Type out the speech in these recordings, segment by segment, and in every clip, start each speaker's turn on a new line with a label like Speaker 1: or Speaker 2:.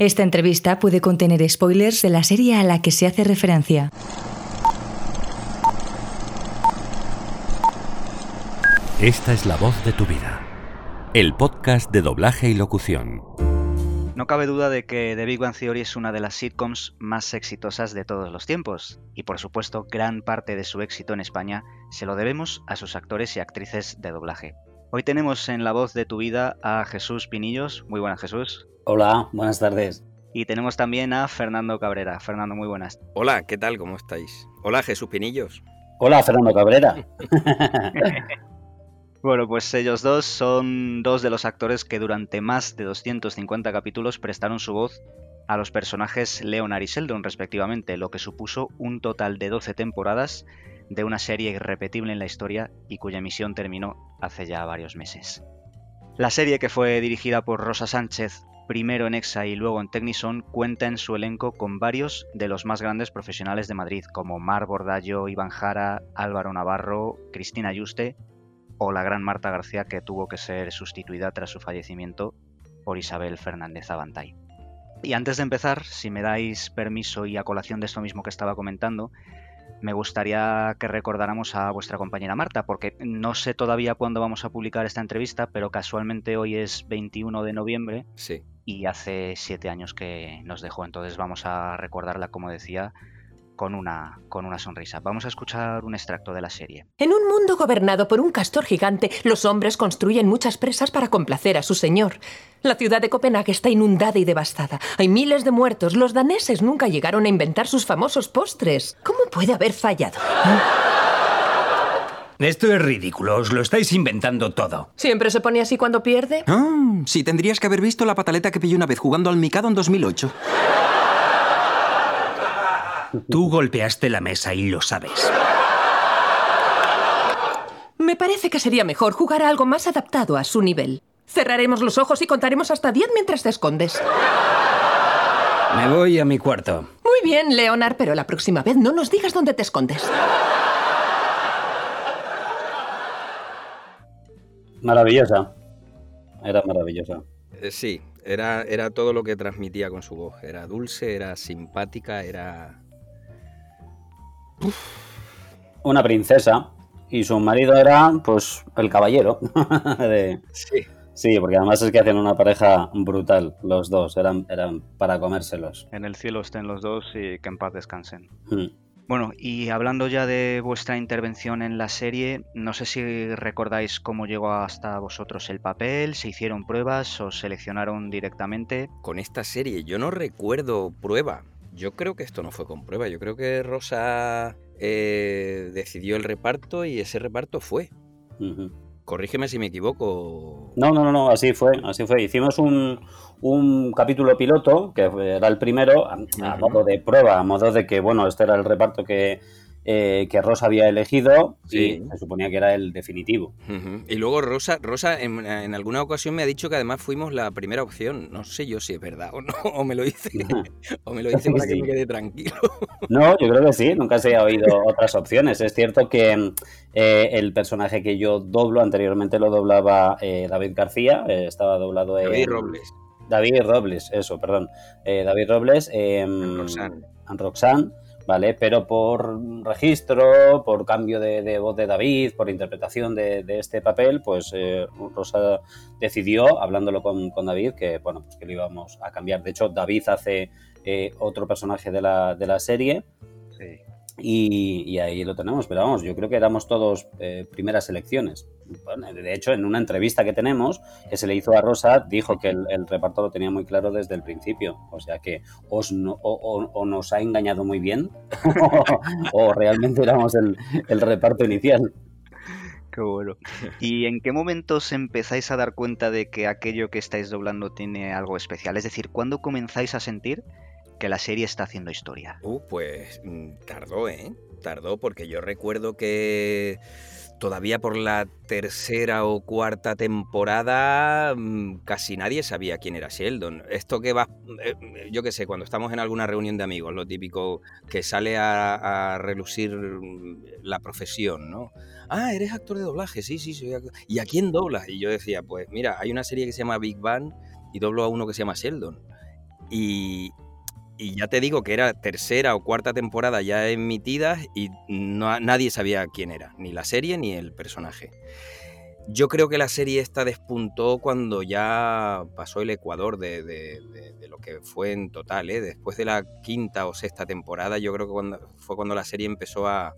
Speaker 1: Esta entrevista puede contener spoilers de la serie a la que se hace referencia.
Speaker 2: Esta es la voz de tu vida. El podcast de doblaje y locución.
Speaker 3: No cabe duda de que The Big Bang Theory es una de las sitcoms más exitosas de todos los tiempos, y por supuesto gran parte de su éxito en España se lo debemos a sus actores y actrices de doblaje. Hoy tenemos en la voz de tu vida a Jesús Pinillos. Muy buenas Jesús.
Speaker 4: Hola, buenas tardes.
Speaker 3: Y tenemos también a Fernando Cabrera. Fernando, muy buenas.
Speaker 5: Hola, ¿qué tal? ¿Cómo estáis? Hola, Jesús Pinillos.
Speaker 4: Hola, Fernando Cabrera.
Speaker 3: Bueno, pues ellos dos son dos de los actores que durante más de 250 capítulos prestaron su voz a los personajes Leonard y Sheldon respectivamente, lo que supuso un total de 12 temporadas de una serie irrepetible en la historia y cuya emisión terminó hace ya varios meses. La serie que fue dirigida por Rosa Sánchez, primero en EXA y luego en Technison, cuenta en su elenco con varios de los más grandes profesionales de Madrid, como Mar Bordallo, Iván Jara, Álvaro Navarro, Cristina Yuste o la gran Marta García que tuvo que ser sustituida tras su fallecimiento por Isabel Fernández Avantay. Y antes de empezar, si me dais permiso y a colación de esto mismo que estaba comentando, me gustaría que recordáramos a vuestra compañera Marta, porque no sé todavía cuándo vamos a publicar esta entrevista, pero casualmente hoy es 21 de noviembre
Speaker 5: Sí.
Speaker 3: y hace siete años que nos dejó, entonces vamos a recordarla, como decía, con una, con una sonrisa. Vamos a escuchar un extracto de la serie.
Speaker 6: En un mundo gobernado por un castor gigante, los hombres construyen muchas presas para complacer a su señor. La ciudad de Copenhague está inundada y devastada. Hay miles de muertos. Los daneses nunca llegaron a inventar sus famosos postres. ¿Cómo puede haber fallado?
Speaker 7: Esto es ridículo, os lo estáis inventando todo.
Speaker 6: ¿Siempre se pone así cuando pierde?
Speaker 8: Ah, sí, tendrías que haber visto la pataleta que pillé una vez jugando al Mikado en 2008.
Speaker 7: Tú golpeaste la mesa y lo sabes.
Speaker 6: Me parece que sería mejor jugar a algo más adaptado a su nivel. Cerraremos los ojos y contaremos hasta 10 mientras te escondes.
Speaker 7: Me voy a mi cuarto.
Speaker 6: Muy bien, Leonard, pero la próxima vez no nos digas dónde te escondes.
Speaker 4: Maravillosa. Era maravillosa.
Speaker 5: Eh, sí, era, era todo lo que transmitía con su voz. Era dulce, era simpática, era...
Speaker 4: Una princesa y su marido era, pues, el caballero. de-
Speaker 5: Sí.
Speaker 4: Sí, porque además es que hacían una pareja brutal, los dos, eran, eran para comérselos.
Speaker 3: En el cielo estén los dos y que en paz descansen.
Speaker 4: Mm.
Speaker 3: Bueno, y hablando ya de vuestra intervención en la serie, no sé si recordáis cómo llegó hasta vosotros el papel, se hicieron pruebas, os seleccionaron directamente.
Speaker 5: Con esta serie yo no recuerdo prueba. Yo creo que esto no fue con prueba. Yo creo que Rosa eh, decidió el reparto y ese reparto fue. Corrígeme si me equivoco.
Speaker 4: No, no, no, no, así fue, así fue. Hicimos un, un capítulo piloto, que era el primero, a, modo de prueba, a modo de que, bueno, este era el reparto que, eh, que Rosa había elegido
Speaker 5: Sí.
Speaker 4: y se suponía que era el definitivo.
Speaker 5: Y luego Rosa, Rosa en, en alguna ocasión me ha dicho que además fuimos la primera opción. No sé yo si es verdad o no, o me lo dice, o me lo dice para que me quede tranquilo.
Speaker 4: No, yo creo que sí, nunca se ha oído otras opciones. Es cierto que eh, el personaje que yo doblo anteriormente lo doblaba eh, David García, estaba doblado.
Speaker 5: David Robles,
Speaker 4: David Robles, eso, perdón. David Robles
Speaker 5: Roxanne.
Speaker 4: Roxanne, ¿vale? Pero por registro, por cambio de, voz de David, por interpretación de, este papel, pues eh, Rosa decidió, hablándolo con, con David, que bueno, pues que lo íbamos a cambiar. De hecho, David hace eh, otro personaje de la, de la serie. Y, ahí lo tenemos. Pero vamos, yo creo que éramos todos eh, primeras elecciones. De hecho, en una entrevista que tenemos, que se le hizo a Rosa, dijo que el, reparto lo tenía muy claro desde el principio. O sea que os no- o nos ha engañado muy bien, o, realmente éramos el, el reparto inicial.
Speaker 3: Qué bueno. ¿Y en qué momentos empezáis a dar cuenta de que aquello que estáis doblando tiene algo especial? Es decir, ¿cuándo comenzáis a sentir que la serie está haciendo historia?
Speaker 5: Uh, pues mm, tardó, ¿eh? Tardó porque yo recuerdo que todavía por la tercera o cuarta temporada mm, casi nadie sabía quién era Sheldon. Esto que va, eh, yo qué sé, cuando estamos en alguna reunión de amigos, lo típico que sale a, relucir mm, la profesión, ¿no? Ah, eres actor de doblaje, sí, sí, soy actor. ¿Y a quién doblas? Y yo decía, pues mira, hay una serie que se llama Big Bang y doblo a uno que se llama Sheldon. Y, y ya te digo que era tercera o cuarta temporada ya emitida y no, nadie sabía quién era, ni la serie ni el personaje. Yo creo que la serie esta despuntó cuando ya pasó el Ecuador de, de, lo que fue en total. ¿eh? Después de la quinta o sexta temporada, yo creo que fue cuando la serie empezó a,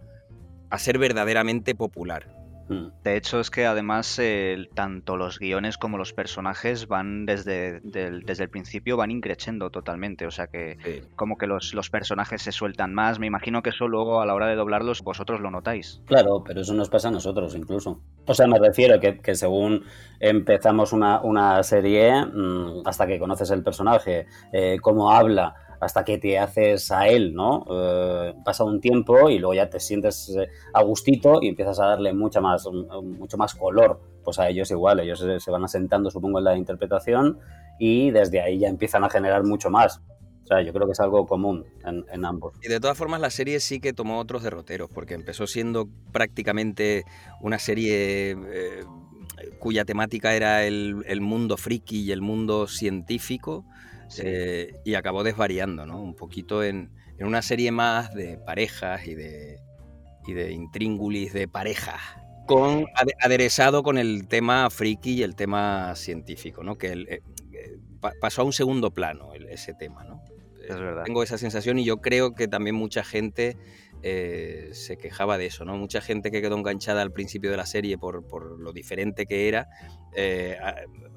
Speaker 5: a ser verdaderamente popular.
Speaker 3: Mm. De hecho, es que además eh, tanto los guiones como los personajes van desde, del, desde el principio van increciendo totalmente. O sea que
Speaker 5: Sí.
Speaker 3: como que los, los personajes se sueltan más. Me imagino que eso luego a la hora de doblarlos vosotros lo notáis.
Speaker 4: Claro, pero eso nos pasa a nosotros incluso. O sea, me refiero que, que según empezamos una, una serie, mm, hasta que conoces el personaje, eh, cómo habla, hasta que te haces a él, ¿no? Eh, pasa un tiempo y luego ya te sientes eh, a gustito y empiezas a darle mucha más, mm, mucho más color. Pues a ellos igual, ellos se, van asentando, supongo, en la interpretación y desde ahí ya empiezan a generar mucho más. O sea, yo creo que es algo común en, en ambos.
Speaker 5: Y de todas formas, la serie sí que tomó otros derroteros, porque empezó siendo prácticamente una serie eh, cuya temática era el, el mundo friki y el mundo científico, eh, y acabó desvariando, ¿no? Un poquito en, en una serie más de parejas y de, y de intríngulis de parejas. Con, ade- aderezado con el tema friki y el tema científico, ¿no? Que el- eh, pa- pasó a un segundo plano el- ese tema, ¿no?
Speaker 3: Es verdad.
Speaker 5: Tengo esa sensación y yo creo que también mucha gente eh, se quejaba de eso, ¿no? Mucha gente que quedó enganchada al principio de la serie por, por lo diferente que era. eh,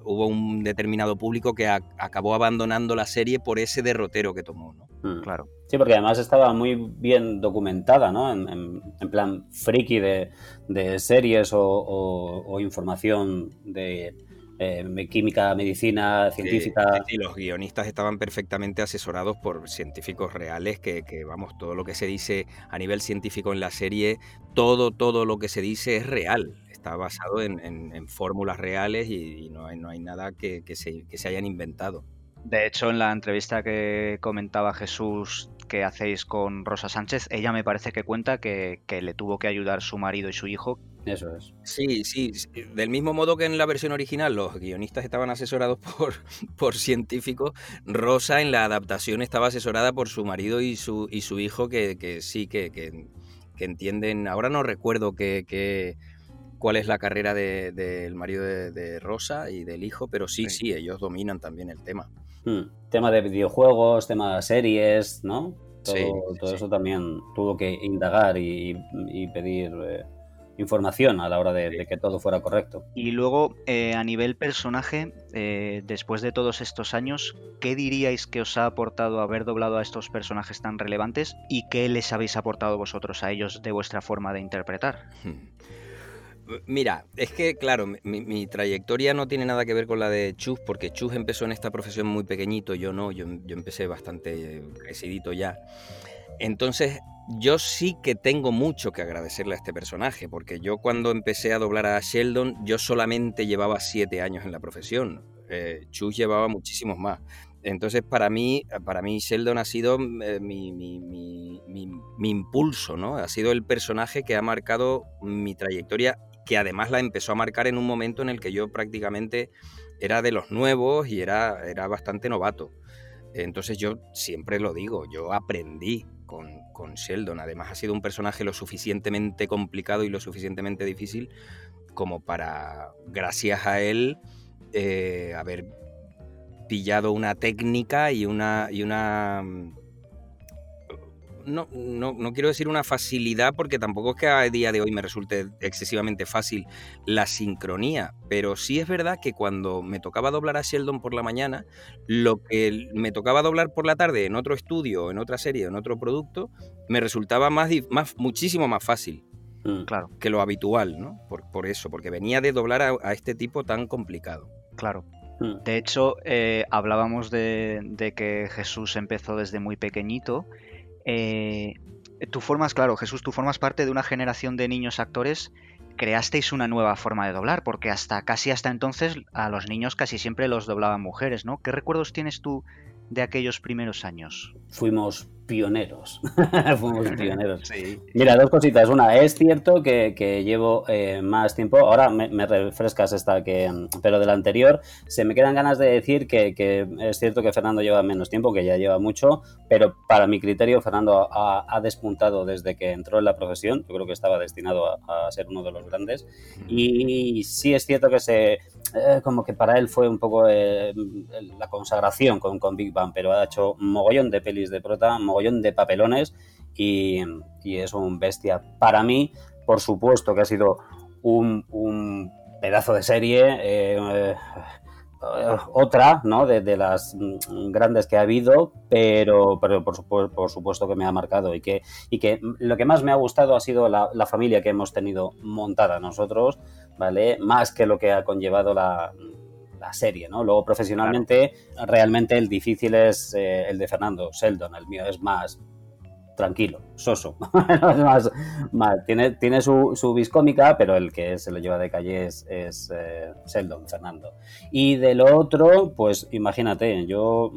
Speaker 5: hubo un determinado público que acabó abandonando la serie por ese derrotero que tomó, ¿no?
Speaker 4: Mm.
Speaker 3: Claro.
Speaker 4: Sí, porque además estaba muy bien documentada, ¿no? En, en- en plan friki de, de series o, o- o información de eh, me- química, medicina, científica.
Speaker 5: Sí, sí, los guionistas estaban perfectamente asesorados por científicos reales, que, que, vamos, todo lo que se dice a nivel científico en la serie, todo, todo lo que se dice es real. Está basado en, en- en fórmulas reales y, y no, hay, no hay nada que, que se, que se hayan inventado.
Speaker 3: De hecho, en la entrevista que comentaba Jesús que hacéis con Rosa Sánchez, ella me parece que cuenta que, que le tuvo que ayudar su marido y su hijo.
Speaker 4: Eso es.
Speaker 5: Sí, sí, del mismo modo que en la versión original los guionistas estaban asesorados por, por científicos, Rosa en la adaptación estaba asesorada por su marido y su, y su hijo que, que sí, que, que- que entienden, ahora no recuerdo que, cuál es la carrera de- del marido de, de Rosa y del hijo, pero sí,
Speaker 3: Sí.
Speaker 5: sí, ellos dominan también el tema.
Speaker 4: Mm. Tema de videojuegos, tema de series, ¿no? Todo,
Speaker 5: Sí,
Speaker 4: todo
Speaker 5: sí.
Speaker 4: eso también tuvo que indagar y, y pedir eh, información a la hora de, de que todo fuera correcto.
Speaker 3: Y luego, eh, a nivel personaje, eh, después de todos estos años, ¿qué diríais que os ha aportado haber doblado a estos personajes tan relevantes y qué les habéis aportado vosotros a ellos de vuestra forma de interpretar?
Speaker 5: Mira, es que, claro, mi, mi trayectoria no tiene nada que ver con la de Chus, porque Chus empezó en esta profesión muy pequeñito, yo no, yo, yo empecé bastante eh, crecidito ya. Entonces, yo sí que tengo mucho que agradecerle a este personaje, porque yo cuando empecé a doblar a Sheldon, yo solamente llevaba siete años en la profesión. Eh, Chus llevaba muchísimos más. Entonces, para mí, para mí Sheldon ha sido eh, mi, mi- mi- impulso, ¿no? Ha sido el personaje que ha marcado mi trayectoria, que además la empezó a marcar en un momento en el que yo prácticamente era de los nuevos y era, era bastante novato. Entonces yo siempre lo digo, yo aprendí con, con Sheldon. Además ha sido un personaje lo suficientemente complicado y lo suficientemente difícil como para, gracias a él, eh, haber pillado una técnica y una. Y una mm, no, no, no quiero decir una facilidad, porque tampoco es que a día de hoy me resulte excesivamente fácil la sincronía, pero sí es verdad que cuando me tocaba doblar a Sheldon por la mañana, lo que me tocaba doblar por la tarde en otro estudio, en otra serie, en otro producto, me resultaba más, más muchísimo más fácil
Speaker 4: Mm.
Speaker 3: Claro,
Speaker 5: que lo habitual, ¿no? Por, por eso, porque venía de doblar a, a este tipo tan complicado.
Speaker 3: claro.
Speaker 4: Mm.
Speaker 3: De hecho, eh, hablábamos de, de que Jesús empezó desde muy pequeñito. Eh, tú formas, claro, Jesús, tú formas parte de una generación de niños actores. Creasteis una nueva forma de doblar, porque hasta casi hasta entonces a los niños casi siempre los doblaban mujeres, ¿no? ¿Qué recuerdos tienes tú de aquellos primeros años?
Speaker 4: Fuimos pioneros. Fuimos pioneros. Mira, dos cositas. Una, es cierto que, llevo eh, más tiempo. Ahora me, refrescas esta que. Pero de la anterior, se me quedan ganas de decir que, es cierto que Fernando lleva menos tiempo, que ya lleva mucho, pero para mi criterio, Fernando ha, despuntado desde que entró en la profesión. Yo creo que estaba destinado a, ser uno de los grandes. Y sí es cierto que se. Eh, como que para él fue un poco eh, la consagración con, con Big Bang, pero ha hecho un mogollón de pelis de prota, mogollón de papelones y, es un bestia. Para mí, por supuesto que ha sido un, pedazo de serie, eh, otra, ¿no? De, las grandes que ha habido, pero, pero por, supuesto, por supuesto que me ha marcado y que, y que lo que más me ha gustado ha sido la, familia que hemos tenido montada nosotros, ¿vale? Más que lo que ha conllevado la, serie, ¿no? Luego profesionalmente, realmente el difícil es eh, el de Fernando Sheldon, el mío es más tranquilo, soso. más, tiene, tiene su, su viscómica, pero el que se lo lleva de calle es, es eh, Sheldon, Fernando. Y de lo otro, pues imagínate, yo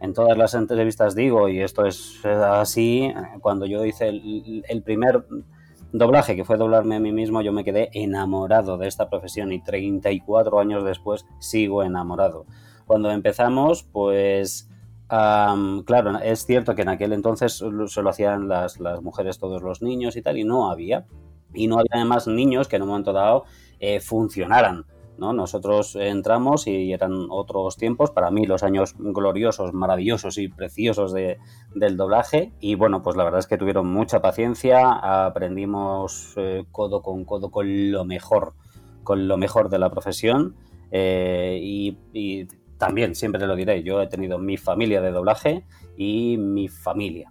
Speaker 4: en todas las entrevistas digo, y esto es así, cuando yo hice el primer doblaje, que fue doblarme a mí mismo, yo me quedé enamorado de esta profesión y 34 años después sigo enamorado. Cuando empezamos, pues claro, es cierto que en aquel entonces se lo hacían las, mujeres todos los niños y tal, y no había. Y no había además niños que en un momento dado eh, funcionaran. Nosotros entramos y eran otros tiempos, para mí los años gloriosos, maravillosos y preciosos de, del doblaje. Y bueno, pues la verdad es que tuvieron mucha paciencia, aprendimos eh, codo con codo con lo mejor, con lo mejor de la profesión. Eh, y, también, siempre lo diré, yo he tenido mi familia de doblaje y mi familia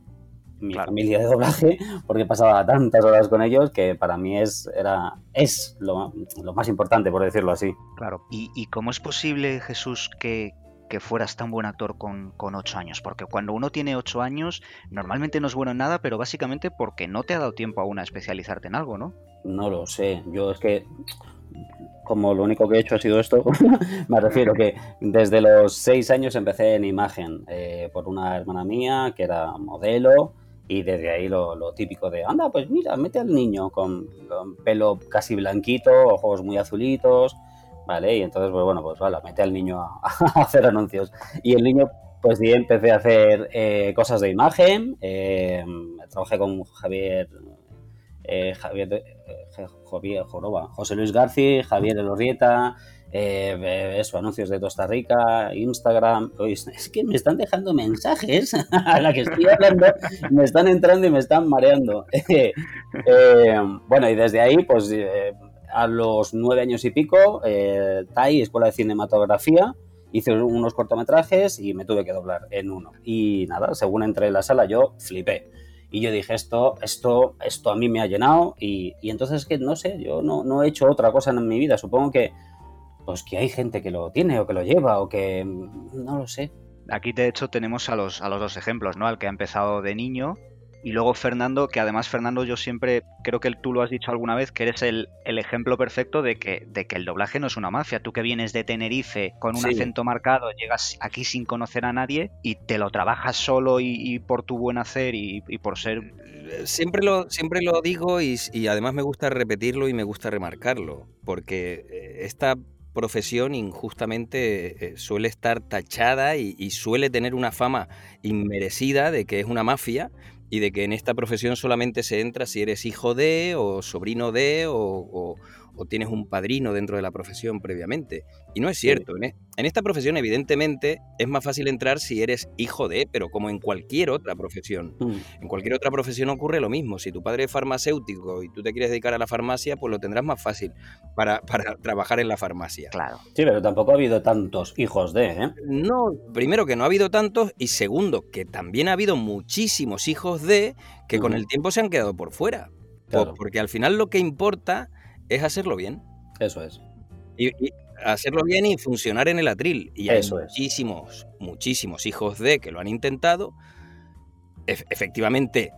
Speaker 4: mi familia de doblaje porque pasaba tantas horas con ellos que para mí es, era, es lo, más importante, por decirlo así.
Speaker 3: Claro. ¿Y, cómo es posible, Jesús, que, fueras tan buen actor con, con, ocho años? Porque cuando uno tiene ocho años, normalmente no es bueno en nada, pero básicamente porque no te ha dado tiempo aún a especializarte en algo, ¿no?
Speaker 4: No lo sé. Yo es que como lo único que he hecho ha sido esto, me refiero que desde los seis años empecé en imagen eh, por una hermana mía que era modelo y desde ahí lo, típico de, anda, pues mira, mete al niño con, pelo casi blanquito, ojos muy azulitos, ¿vale? Y entonces, pues bueno, pues vale, mete al niño a, hacer anuncios. Y el niño, pues sí, empecé a hacer eh, cosas de imagen, eh, trabajé con Javier, eh, Javier, Javier Joroba, José Luis García, Javier Elorrieta, eh, eso, anuncios de Costa Rica, Instagram. es que me están dejando mensajes a la que estoy hablando, me están entrando y me están mareando. Eh, bueno, y desde ahí, pues eh, a los nueve años y pico, eh, TAI, Escuela de Cinematografía, hice unos cortometrajes y me tuve que doblar en uno. Y nada, según entré en la sala, yo flipé. Y yo dije, esto, esto, esto a mí me ha llenado. Y, y entonces, que no sé, yo no, no he hecho otra cosa en mi vida. Supongo que pues que hay gente que lo tiene o que lo lleva o que mm, no lo sé.
Speaker 3: Aquí de hecho tenemos a los, a los dos ejemplos, ¿no? Al que ha empezado de niño y luego Fernando, que además Fernando yo siempre, creo que tú lo has dicho alguna vez, que eres el, ejemplo perfecto de que, de que el doblaje no es una mafia. Tú que vienes de Tenerife con un acento marcado, llegas aquí sin conocer a nadie y te lo trabajas solo y, por tu buen hacer y, por ser...
Speaker 5: Siempre lo, siempre lo digo y, y además me gusta repetirlo y me gusta remarcarlo, porque eh, esta profesión injustamente eh, suele estar tachada y, suele tener una fama inmerecida de que es una mafia y de que en esta profesión solamente se entra si eres hijo de o sobrino de o, o tienes un padrino dentro de la profesión previamente. Y no es cierto. E, en esta profesión, evidentemente, es más fácil entrar si eres hijo de, pero como en cualquier otra profesión. Mm. En cualquier otra profesión ocurre lo mismo. Si tu padre es farmacéutico y tú te quieres dedicar a la farmacia, pues lo tendrás más fácil para, trabajar en la farmacia.
Speaker 3: Claro.
Speaker 4: Sí, pero tampoco ha habido tantos hijos de, ¿eh?
Speaker 5: No, primero que no ha habido tantos y segundo que también ha habido muchísimos hijos de que con el tiempo se han quedado por fuera. Porque al final lo que importa es hacerlo bien.
Speaker 4: Eso es.
Speaker 5: Y, hacerlo bien y funcionar en el atril. Y hay muchísimos, muchísimos hijos de que lo han intentado. efectivamente,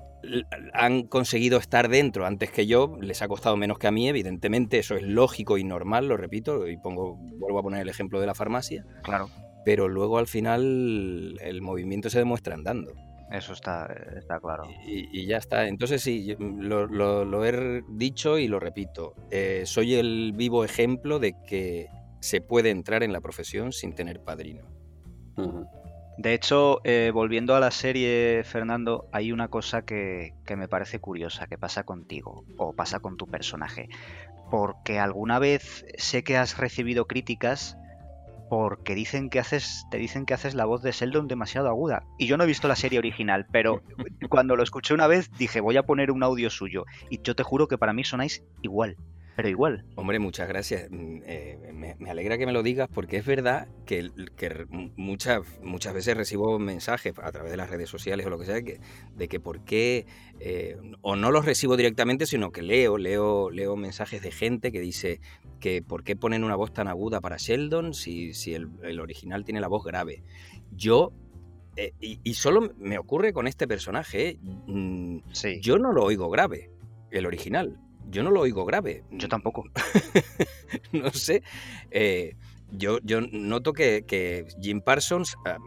Speaker 5: han conseguido estar dentro antes que yo, les ha costado menos que a mí, evidentemente, eso es lógico y normal, lo repito, y pongo, vuelvo a poner el ejemplo de la farmacia.
Speaker 3: Claro.
Speaker 5: Pero luego al final el movimiento se demuestra andando.
Speaker 3: Eso está, está claro.
Speaker 5: Y, ya está. Entonces sí, lo, he dicho y lo repito. Eh, soy el vivo ejemplo de que se puede entrar en la profesión sin tener padrino.
Speaker 3: De hecho, eh, volviendo a la serie, Fernando, hay una cosa que, que, me parece curiosa, que pasa contigo o pasa con tu personaje. Porque alguna vez sé que has recibido críticas porque dicen que haces, te dicen que haces la voz de Sheldon demasiado aguda. Y yo no he visto la serie original, pero cuando lo escuché una vez dije, voy a poner un audio suyo. Y yo te juro que para mí sonáis igual pero igual.
Speaker 5: Hombre, muchas gracias. Mm, eh, me, alegra que me lo digas porque es verdad que, muchas, muchas veces recibo mensajes a través de las redes sociales o lo que sea que, de que por qué, eh, o no los recibo directamente, sino que leo, leo, leo mensajes de gente que dice que por qué ponen una voz tan aguda para Sheldon si, si el, original tiene la voz grave. Yo eh, y, solo me ocurre con este personaje. Mm, yo no lo oigo grave, el original yo no lo oigo grave.
Speaker 3: Yo tampoco.
Speaker 5: no sé. Eh, yo, yo noto que, Jim Parsons ah,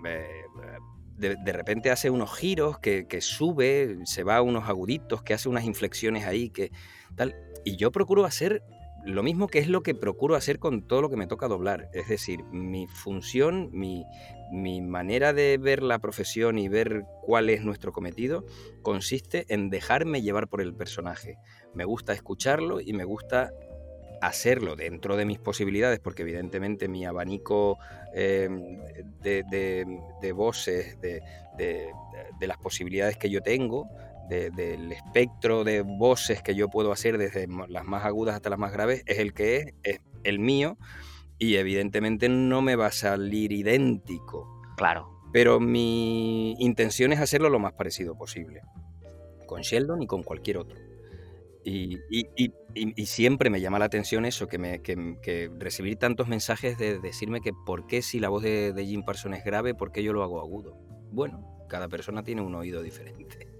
Speaker 5: de, repente hace unos giros, que, sube, se va a unos aguditos, que hace unas inflexiones ahí, que tal. Y yo procuro hacer lo mismo que es lo que procuro hacer con todo lo que me toca doblar. Es decir, mi función, mi, mi manera de ver la profesión y ver cuál es nuestro cometido consiste en dejarme llevar por el personaje. Me gusta escucharlo y me gusta hacerlo dentro de mis posibilidades, porque evidentemente mi abanico eh, de, voces, de, las posibilidades que yo tengo, del espectro de voces que yo puedo hacer desde las más agudas hasta las más graves, es el que es, es el mío y evidentemente no me va a salir idéntico.
Speaker 3: Claro.
Speaker 5: Pero mi intención es hacerlo lo más parecido posible. Con Sheldon y con cualquier otro. Y, siempre me llama la atención eso, que, me, que, recibir tantos mensajes de decirme que por qué si la voz de, de Jim Parsons es grave, por qué yo lo hago agudo. Bueno, cada persona tiene un oído diferente.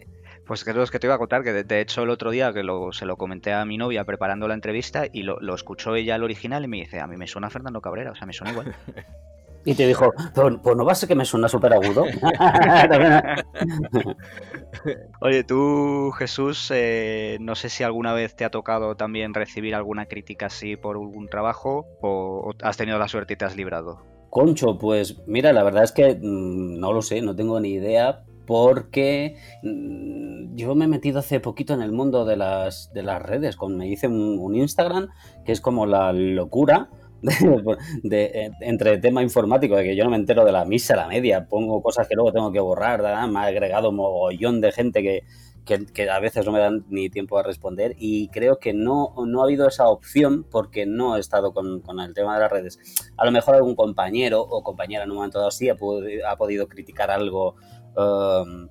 Speaker 3: Pues es lo que te iba a contar, que de, hecho el otro día que se lo comenté a mi novia preparando la entrevista y lo, escuchó ella el original y me dice, a mí me suena Fernando Cabrera, o sea, me suena igual.
Speaker 4: Y te dijo, pues, pues no va a ser que me suena súper agudo.
Speaker 3: Oye, tú, Jesús, eh, no sé si alguna vez te ha tocado también recibir alguna crítica así por algún trabajo o, has tenido la suerte y te has librado.
Speaker 4: Concho, pues mira, la verdad es que mm, no lo sé, no tengo ni idea, porque mm, yo me he metido hace poquito en el mundo de las, de las redes, con, me hice un, Instagram que es como la locura de, eh, entre tema informático, de que yo no me entero de la misa, la media, pongo cosas que luego tengo que borrar, me ha agregado mogollón de gente que, que, a veces no me dan ni tiempo a responder y creo que no, no ha habido esa opción porque no he estado con, con el tema de las redes. A lo mejor algún compañero o compañera en un momento dado sí ha, ha podido criticar algo Em,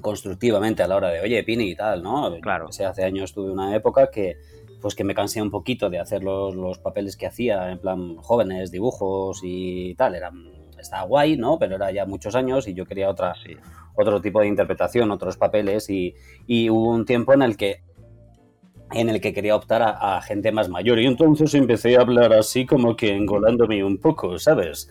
Speaker 4: constructivamente a la hora de, oye, Pini y tal, ¿no?
Speaker 3: Claro.
Speaker 4: O sea, hace años tuve una época que, pues que me cansé un poquito de hacer los, los papeles que hacía, en plan jóvenes, dibujos y tal, eran, estaba guay, ¿no? Pero era ya muchos años y yo quería otra, otro tipo de interpretación, otros papeles y, y, hubo un tiempo en el que en el que quería optar a, a, gente más mayor y entonces empecé a hablar así como que engolándome un poco, ¿sabes?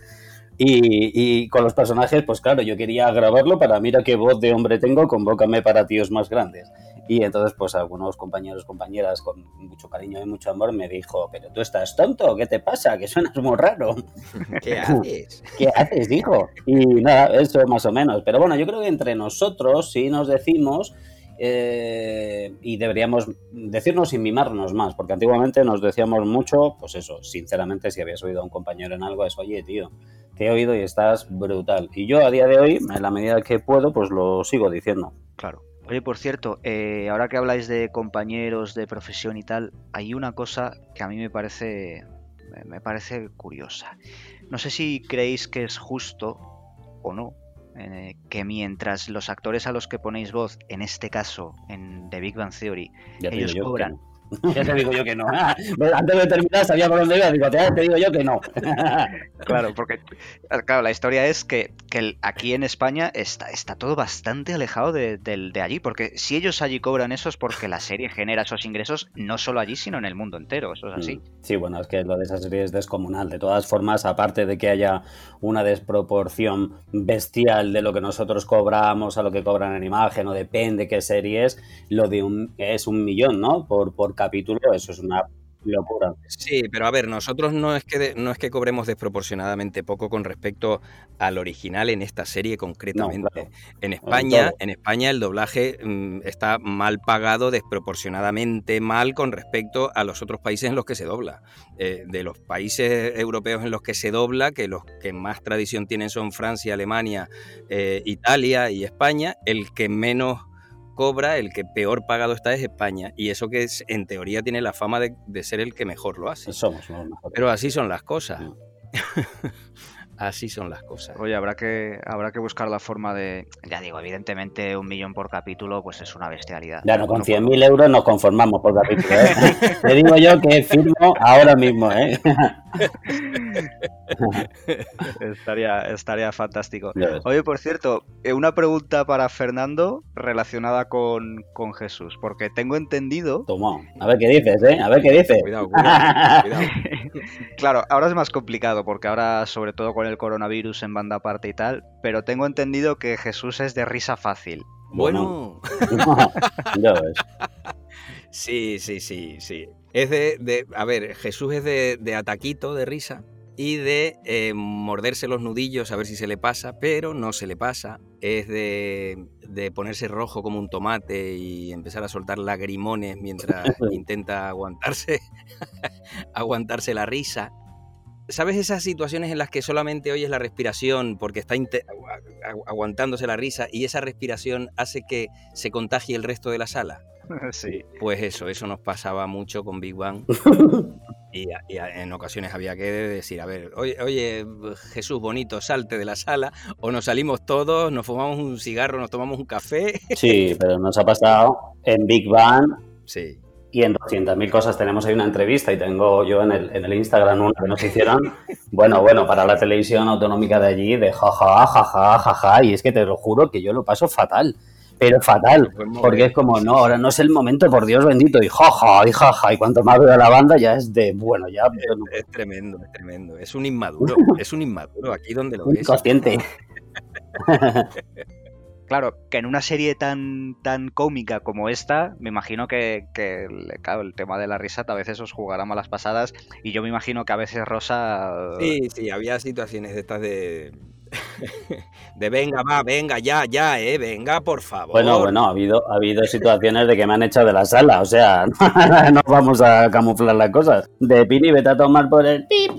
Speaker 4: Y, con los personajes, pues claro, yo quería grabarlo para mira qué voz de hombre tengo, convócame para tíos más grandes. Y entonces, pues algunos compañeros, compañeras con mucho cariño y mucho amor me dijo, pero tú estás tonto, ¿qué te pasa? Que suenas muy raro.
Speaker 5: ¿Qué haces?
Speaker 4: ¿Qué haces, hijo? Y nada, eso más o menos. Pero bueno, yo creo que entre nosotros sí nos decimos eh, y deberíamos decirnos y mimarnos más, porque antiguamente nos decíamos mucho, pues eso, sinceramente, si habías oído a un compañero en algo, es, oye, tío, te he oído y estás brutal. Y yo a día de hoy, en la medida que puedo, pues lo sigo diciendo.
Speaker 3: Claro. Oye, por cierto, eh, ahora que habláis de compañeros, de profesión y tal, hay una cosa que a mí me parece, me parece curiosa. No sé si creéis que es justo o no eh, que mientras los actores a los que ponéis voz, en este caso en The Big Bang Theory, ellos cobran
Speaker 4: Ya te digo yo que no. Antes de terminar sabía por dónde iba, digo, te digo yo que no.
Speaker 3: Claro, porque claro, la historia es que, que aquí en España está, está todo bastante alejado de, de allí, porque si ellos allí cobran eso es porque la serie genera esos ingresos no solo allí, sino en el mundo entero, eso es así.
Speaker 4: Mm. Sí, bueno, es que lo de esa serie es descomunal. De todas formas, aparte de que haya una desproporción bestial de lo que nosotros cobramos a lo que cobran en imagen, o depende qué serie es, lo de un es un millón, ¿no? Por, por capítulo, eso es una locura.
Speaker 5: Sí, pero a ver, nosotros no es que de- no es que cobremos desproporcionadamente poco con respecto al original en esta serie concretamente.
Speaker 4: No, claro.
Speaker 5: En España, en España el doblaje mm, está mal pagado desproporcionadamente mal con respecto a los otros países en los que se dobla. Eh, de los países europeos en los que se dobla, que los que más tradición tienen son Francia, Alemania, eh, Italia y España, el que menos cobra, el que peor pagado está es España. Y eso que es, en teoría tiene la fama de, de ser el que mejor lo hace.
Speaker 4: Somos los mejores.
Speaker 5: Pero así son las cosas.
Speaker 4: Mm.
Speaker 5: así son las cosas.
Speaker 3: Oye, habrá que, habrá que buscar la forma de. Ya digo, evidentemente un millón por capítulo, pues es una bestialidad.
Speaker 4: Ya no, con
Speaker 3: No
Speaker 4: 100.000 euros nos conformamos por capítulo. ¿eh? Te digo yo que firmo ahora mismo. ¿eh?
Speaker 3: Estaría, estaría fantástico. Oye, por cierto, eh, una pregunta para Fernando relacionada con, con Jesús, porque tengo entendido,
Speaker 4: Toma, a ver qué dices, ¿eh? A ver qué dices.
Speaker 5: Cuidado, cuidado, cuidado.
Speaker 3: claro, ahora es más complicado, porque ahora, sobre todo con el coronavirus en banda aparte y tal, pero tengo entendido que Jesús es de risa fácil.
Speaker 5: Bueno,
Speaker 4: ya ves.
Speaker 5: sí, sí, sí, sí. Es de, de- a ver, Jesús es de, de ataquito, de risa, y de eh, morderse los nudillos a ver si se le pasa, pero no se le pasa. Es de, de ponerse rojo como un tomate y empezar a soltar lagrimones mientras intenta aguantarse, aguantarse la risa. ¿Sabes esas situaciones en las que solamente oyes la respiración porque está aguantándose la risa y esa respiración hace que se contagie el resto de la sala?
Speaker 3: sí.
Speaker 5: Pues eso, eso nos pasaba mucho con Big Bang. Y, a- y a- en ocasiones había que decir, a ver, oye, oye, Jesús bonito, salte de la sala, o nos salimos todos, nos fumamos un cigarro, nos tomamos un café.
Speaker 4: Sí, pero nos ha pasado en Big Bang
Speaker 5: Sí.
Speaker 4: y en 200.000 cosas. Tenemos ahí una entrevista y tengo yo en el, en el Instagram una que nos hicieron. Bueno, bueno, para la televisión autonómica de allí, de jaja, jaja, jaja. Y es que te lo juro que yo lo paso fatal. Pero fatal, porque es como, no, ahora no es el momento, por Dios bendito, y jaja, y jaja, y cuanto más veo a la banda ya es de, bueno, ya no
Speaker 5: Es tremendo, es tremendo. Es un inmaduro, es un inmaduro aquí donde lo ves.
Speaker 4: consciente.
Speaker 3: Claro, que en una serie tan, tan cómica como esta, me imagino que, que el, claro, el tema de la risa a veces os jugará malas pasadas y yo me imagino que a veces Rosa...
Speaker 5: Sí, sí, había situaciones de estas de... De venga, va, venga, ya, ya, eh, venga, por favor.
Speaker 4: Bueno, bueno, ha habido, ha habido situaciones de que me han echado de la sala, o sea, no vamos a camuflar las cosas. De Pini, vete a tomar por el pip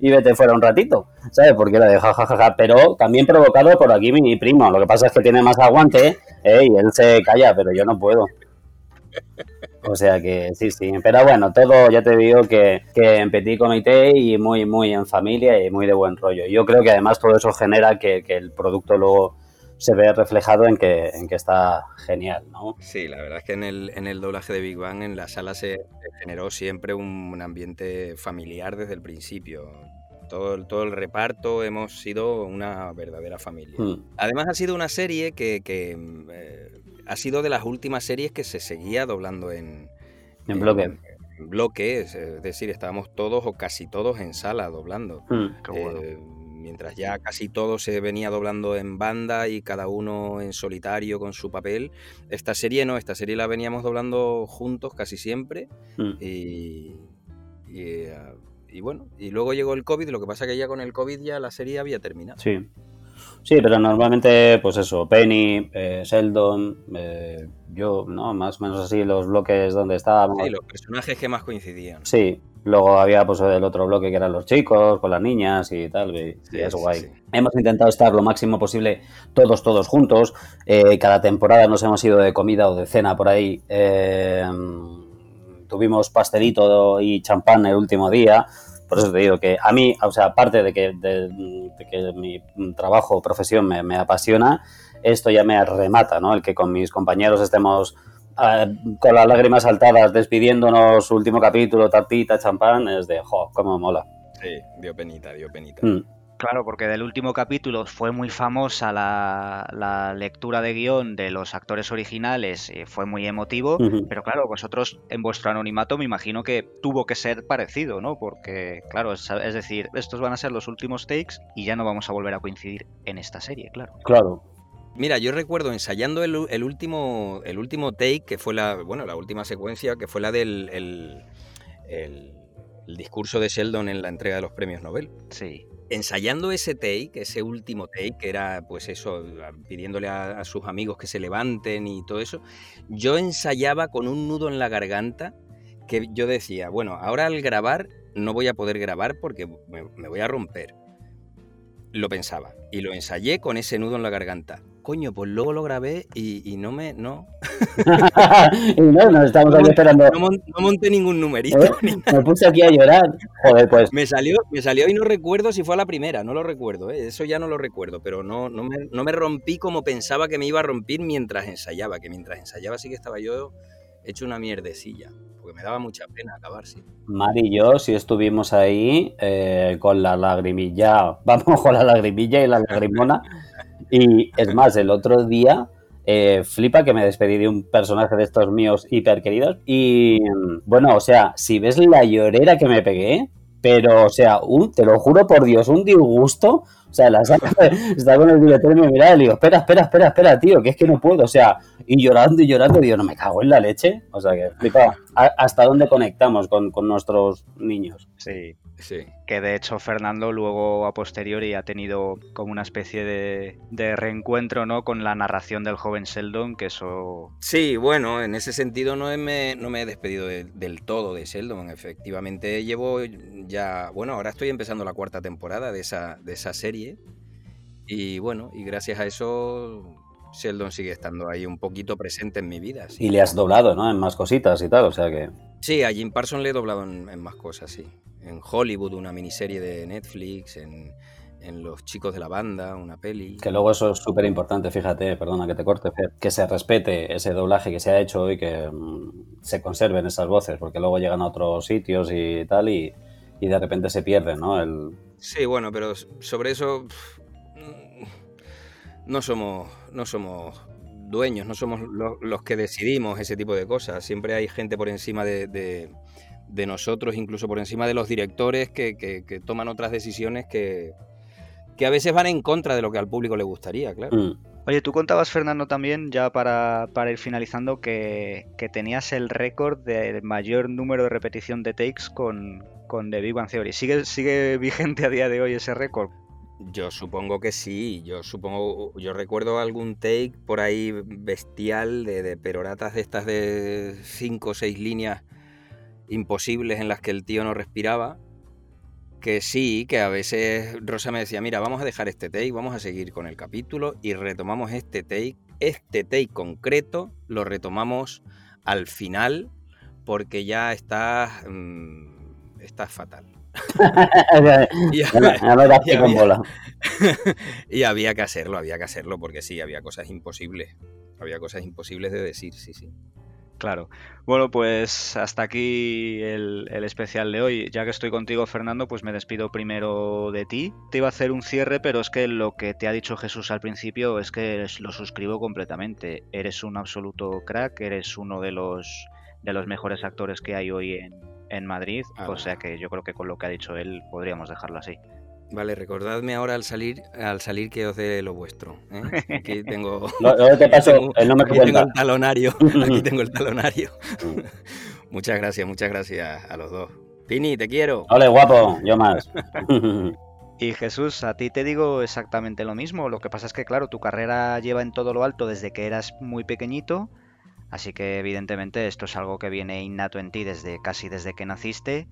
Speaker 4: y vete fuera un ratito, ¿sabes? Porque era de jajajaja, pero también provocado por aquí mi primo. Lo que pasa es que tiene más aguante ¿eh? y él se calla, pero yo no puedo. O sea que sí, sí. Pero bueno, todo ya te digo que, que en petit comité y muy, muy en familia y muy de buen rollo. Yo creo que además todo eso genera que, que el producto luego se ve reflejado en que, en que está genial, ¿no?
Speaker 5: Sí, la verdad es que en el, en el doblaje de Big Bang en la sala se generó siempre un, un ambiente familiar desde el principio. Todo, el- todo el reparto hemos sido una verdadera familia.
Speaker 4: Hmm.
Speaker 5: Además ha sido una serie que, que, eh, ha sido de las últimas series que se seguía doblando en,
Speaker 4: En bloque.
Speaker 5: en bloque, es decir, estábamos todos o casi todos en sala doblando.
Speaker 3: Qué bueno.
Speaker 5: Eh, mientras ya casi todo se venía doblando en banda y cada uno en solitario con su papel, esta serie no, esta serie la veníamos doblando juntos casi siempre y, y, eh, y bueno, y luego llegó el COVID, lo que pasa que ya con el COVID ya la serie había terminado.
Speaker 4: Sí. Sí, pero normalmente, pues eso, Penny, eh, Sheldon, eh, yo, ¿no? Más o menos así los bloques donde estábamos.
Speaker 5: Sí, los personajes que más coincidían.
Speaker 4: Sí, luego había pues el otro bloque que eran los chicos, con las niñas y tal, y,
Speaker 5: Sí,
Speaker 4: es guay.
Speaker 5: sí.
Speaker 4: Hemos intentado estar lo máximo posible todos, todos juntos. Eh, cada temporada nos hemos ido de comida o de cena por ahí. Eh, tuvimos pastelito y champán el último día. Por eso te digo que a mí, o sea, aparte de que, de que mi trabajo o profesión me, me apasiona, esto ya me remata, ¿no? El que con mis compañeros estemos ah, con las lágrimas saltadas, despidiéndonos, último capítulo, tartita, champán, es de, jo, cómo mola.
Speaker 5: Sí, dio penita, dio penita.
Speaker 4: Mm.
Speaker 3: Claro, porque del último capítulo fue muy famosa la, la lectura de guion de los actores originales, y fue muy emotivo, pero claro, vosotros en vuestro anonimato me imagino que tuvo que ser parecido, ¿no? Porque, claro, es, es decir, estos van a ser los últimos takes y ya no vamos a volver a coincidir en esta serie, claro.
Speaker 4: Claro.
Speaker 5: Mira, yo recuerdo ensayando el, el último, el último take, que fue la, bueno, la última secuencia, que fue la del el, el- el discurso de Sheldon en la entrega de los premios Nobel.
Speaker 3: Sí.
Speaker 5: Ensayando ese take, ese último take, que era pues eso, pidiéndole a, a sus amigos que se levanten y todo eso, yo ensayaba con un nudo en la garganta que yo decía, bueno, ahora al grabar no voy a poder grabar porque me, me voy a romper. Lo pensaba y lo ensayé con ese nudo en la garganta. Coño, pues luego lo grabé y, y no me. No,
Speaker 4: y no, nos estamos aquí esperando.
Speaker 5: no, mon- no monté ningún numerito.
Speaker 4: ¿Eh?
Speaker 5: ni
Speaker 4: Me puse aquí a llorar. Joder, pues
Speaker 5: Me salió, me salió y no recuerdo si fue a la primera, no lo recuerdo, ¿eh? eso ya no lo recuerdo, pero no, no, me, no me rompí como pensaba que me iba a romper mientras ensayaba, que mientras ensayaba sí que estaba yo hecho una mierdecilla, porque me daba mucha pena acabar, sí.
Speaker 4: Mar y yo sí estuvimos ahí eh, con la lagrimilla, vamos con la lagrimilla y la lagrimona. Y es más, el otro día eh, flipa que me despedí de un personaje de estos míos hiper queridos. Y bueno, o sea, si ves la llorera que me pegué, pero o sea, un, te lo juro por Dios, un disgusto. O sea, la saca, está con el director y me mira y le digo, espera, espera, espera, espera, tío, que es que no puedo. O sea, y llorando y llorando, digo, no me cago en la leche. O sea, que flipa hasta dónde conectamos con, con nuestros niños.
Speaker 3: Sí.
Speaker 5: Sí.
Speaker 3: Que de hecho Fernando luego a posteriori ha tenido como una especie de, de reencuentro, ¿no? Con la narración del joven Sheldon, que eso...
Speaker 5: Sí, bueno, en ese sentido no me, no me he despedido de- del todo de Sheldon. Efectivamente, llevo ya. Bueno, ahora estoy empezando la cuarta temporada de esa, de esa serie. Y bueno, y gracias a eso, Sheldon sigue estando ahí un poquito presente en mi vida. Sí,
Speaker 4: Y le has doblado, ¿no? En más cositas y tal, o sea que...
Speaker 5: Sí, a Jim Parsons le he doblado en, en más cosas, sí. En Hollywood, una miniserie de Netflix, en, en Los chicos de la banda, una peli.
Speaker 4: Que luego eso es súper importante, fíjate, perdona que te corte, que se respete ese doblaje que se ha hecho y que mm, se conserven esas voces, porque luego llegan a otros sitios y tal y, y de repente se pierden, ¿no? El...
Speaker 5: Sí, bueno, pero sobre eso no somos, no somos dueños, no somos lo- los que decidimos ese tipo de cosas. Siempre hay gente por encima de, de- de nosotros, incluso por encima de los directores, que, que- que toman otras decisiones que, que a veces van en contra de lo que al público le gustaría, claro.
Speaker 4: Mm.
Speaker 3: Oye, tú contabas, Fernando, también, ya para, para ir finalizando, que, que tenías el récord del mayor número de repetición de takes con, con The Big Bang Theory. ¿Sigue, ¿Sigue vigente a día de hoy ese récord?
Speaker 5: Yo supongo que sí, yo supongo, yo recuerdo algún take por ahí bestial de, de peroratas de estas de cinco o seis líneas imposibles en las que el tío no respiraba. Que sí, que a veces Rosa me decía, mira, vamos a dejar este take, vamos a seguir con el capítulo y retomamos este take. Este take concreto lo retomamos al final porque ya está, mm, está fatal. Había- y había que hacerlo, había que hacerlo, porque sí, había cosas imposibles. Había cosas imposibles de decir, sí, sí.
Speaker 3: Claro. Bueno, pues hasta aquí el, el especial de hoy. Ya que estoy contigo, Fernando, pues me despido primero de ti. Te iba a hacer un cierre, pero es que lo que te ha dicho Jesús al principio es que lo suscribo completamente. Eres un absoluto crack, eres uno de los de los mejores actores que hay hoy en, en Madrid.
Speaker 5: Ah,
Speaker 3: o sea que yo creo que con lo que ha dicho él podríamos dejarlo así.
Speaker 5: Vale, recordadme ahora al salir, al salir que os dé lo vuestro. ¿eh? Aquí tengo,
Speaker 4: te paso el nombre
Speaker 5: aquí
Speaker 4: que
Speaker 5: tengo el talonario. Aquí tengo el talonario. muchas gracias, muchas gracias a los dos. Pini, te quiero.
Speaker 4: Ole, guapo, yo más.
Speaker 3: Y Jesús, a ti te digo exactamente lo mismo. Lo que pasa es que, claro, tu carrera lleva en todo lo alto desde que eras muy pequeñito. Así que, evidentemente, esto es algo que viene innato en ti desde casi desde que naciste.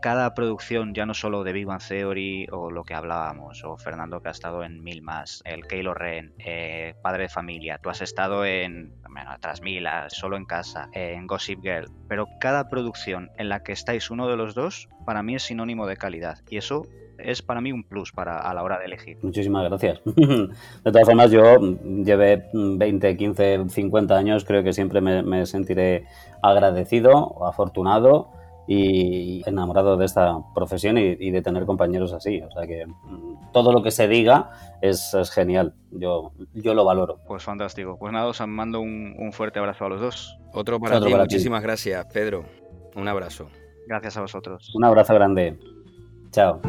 Speaker 3: Cada producción, ya no solo de Big Bang Theory o lo que hablábamos, o Fernando que ha estado en mil más, el Kylo Ren, eh, Padre de Familia, tú has estado en, bueno, tras mil, ah, solo en casa, en Gossip Girl, pero cada producción en la que estáis uno de los dos, para mí es sinónimo de calidad. Y eso es para mí un plus para, a la hora de elegir.
Speaker 4: Muchísimas gracias. De todas formas, yo llevé 20, 15, 50 años, creo que siempre me, me sentiré agradecido, afortunado y enamorado de esta profesión y, y, de tener compañeros así. O sea que mm, todo lo que se diga es, es, genial. Yo, yo lo valoro.
Speaker 3: Pues fantástico. Pues nada, os mando un, un fuerte abrazo a los dos.
Speaker 5: Otro para Otro ti. Para Muchísimas ti. gracias, Pedro. Un abrazo.
Speaker 3: Gracias a vosotros.
Speaker 4: Un abrazo grande. Chao.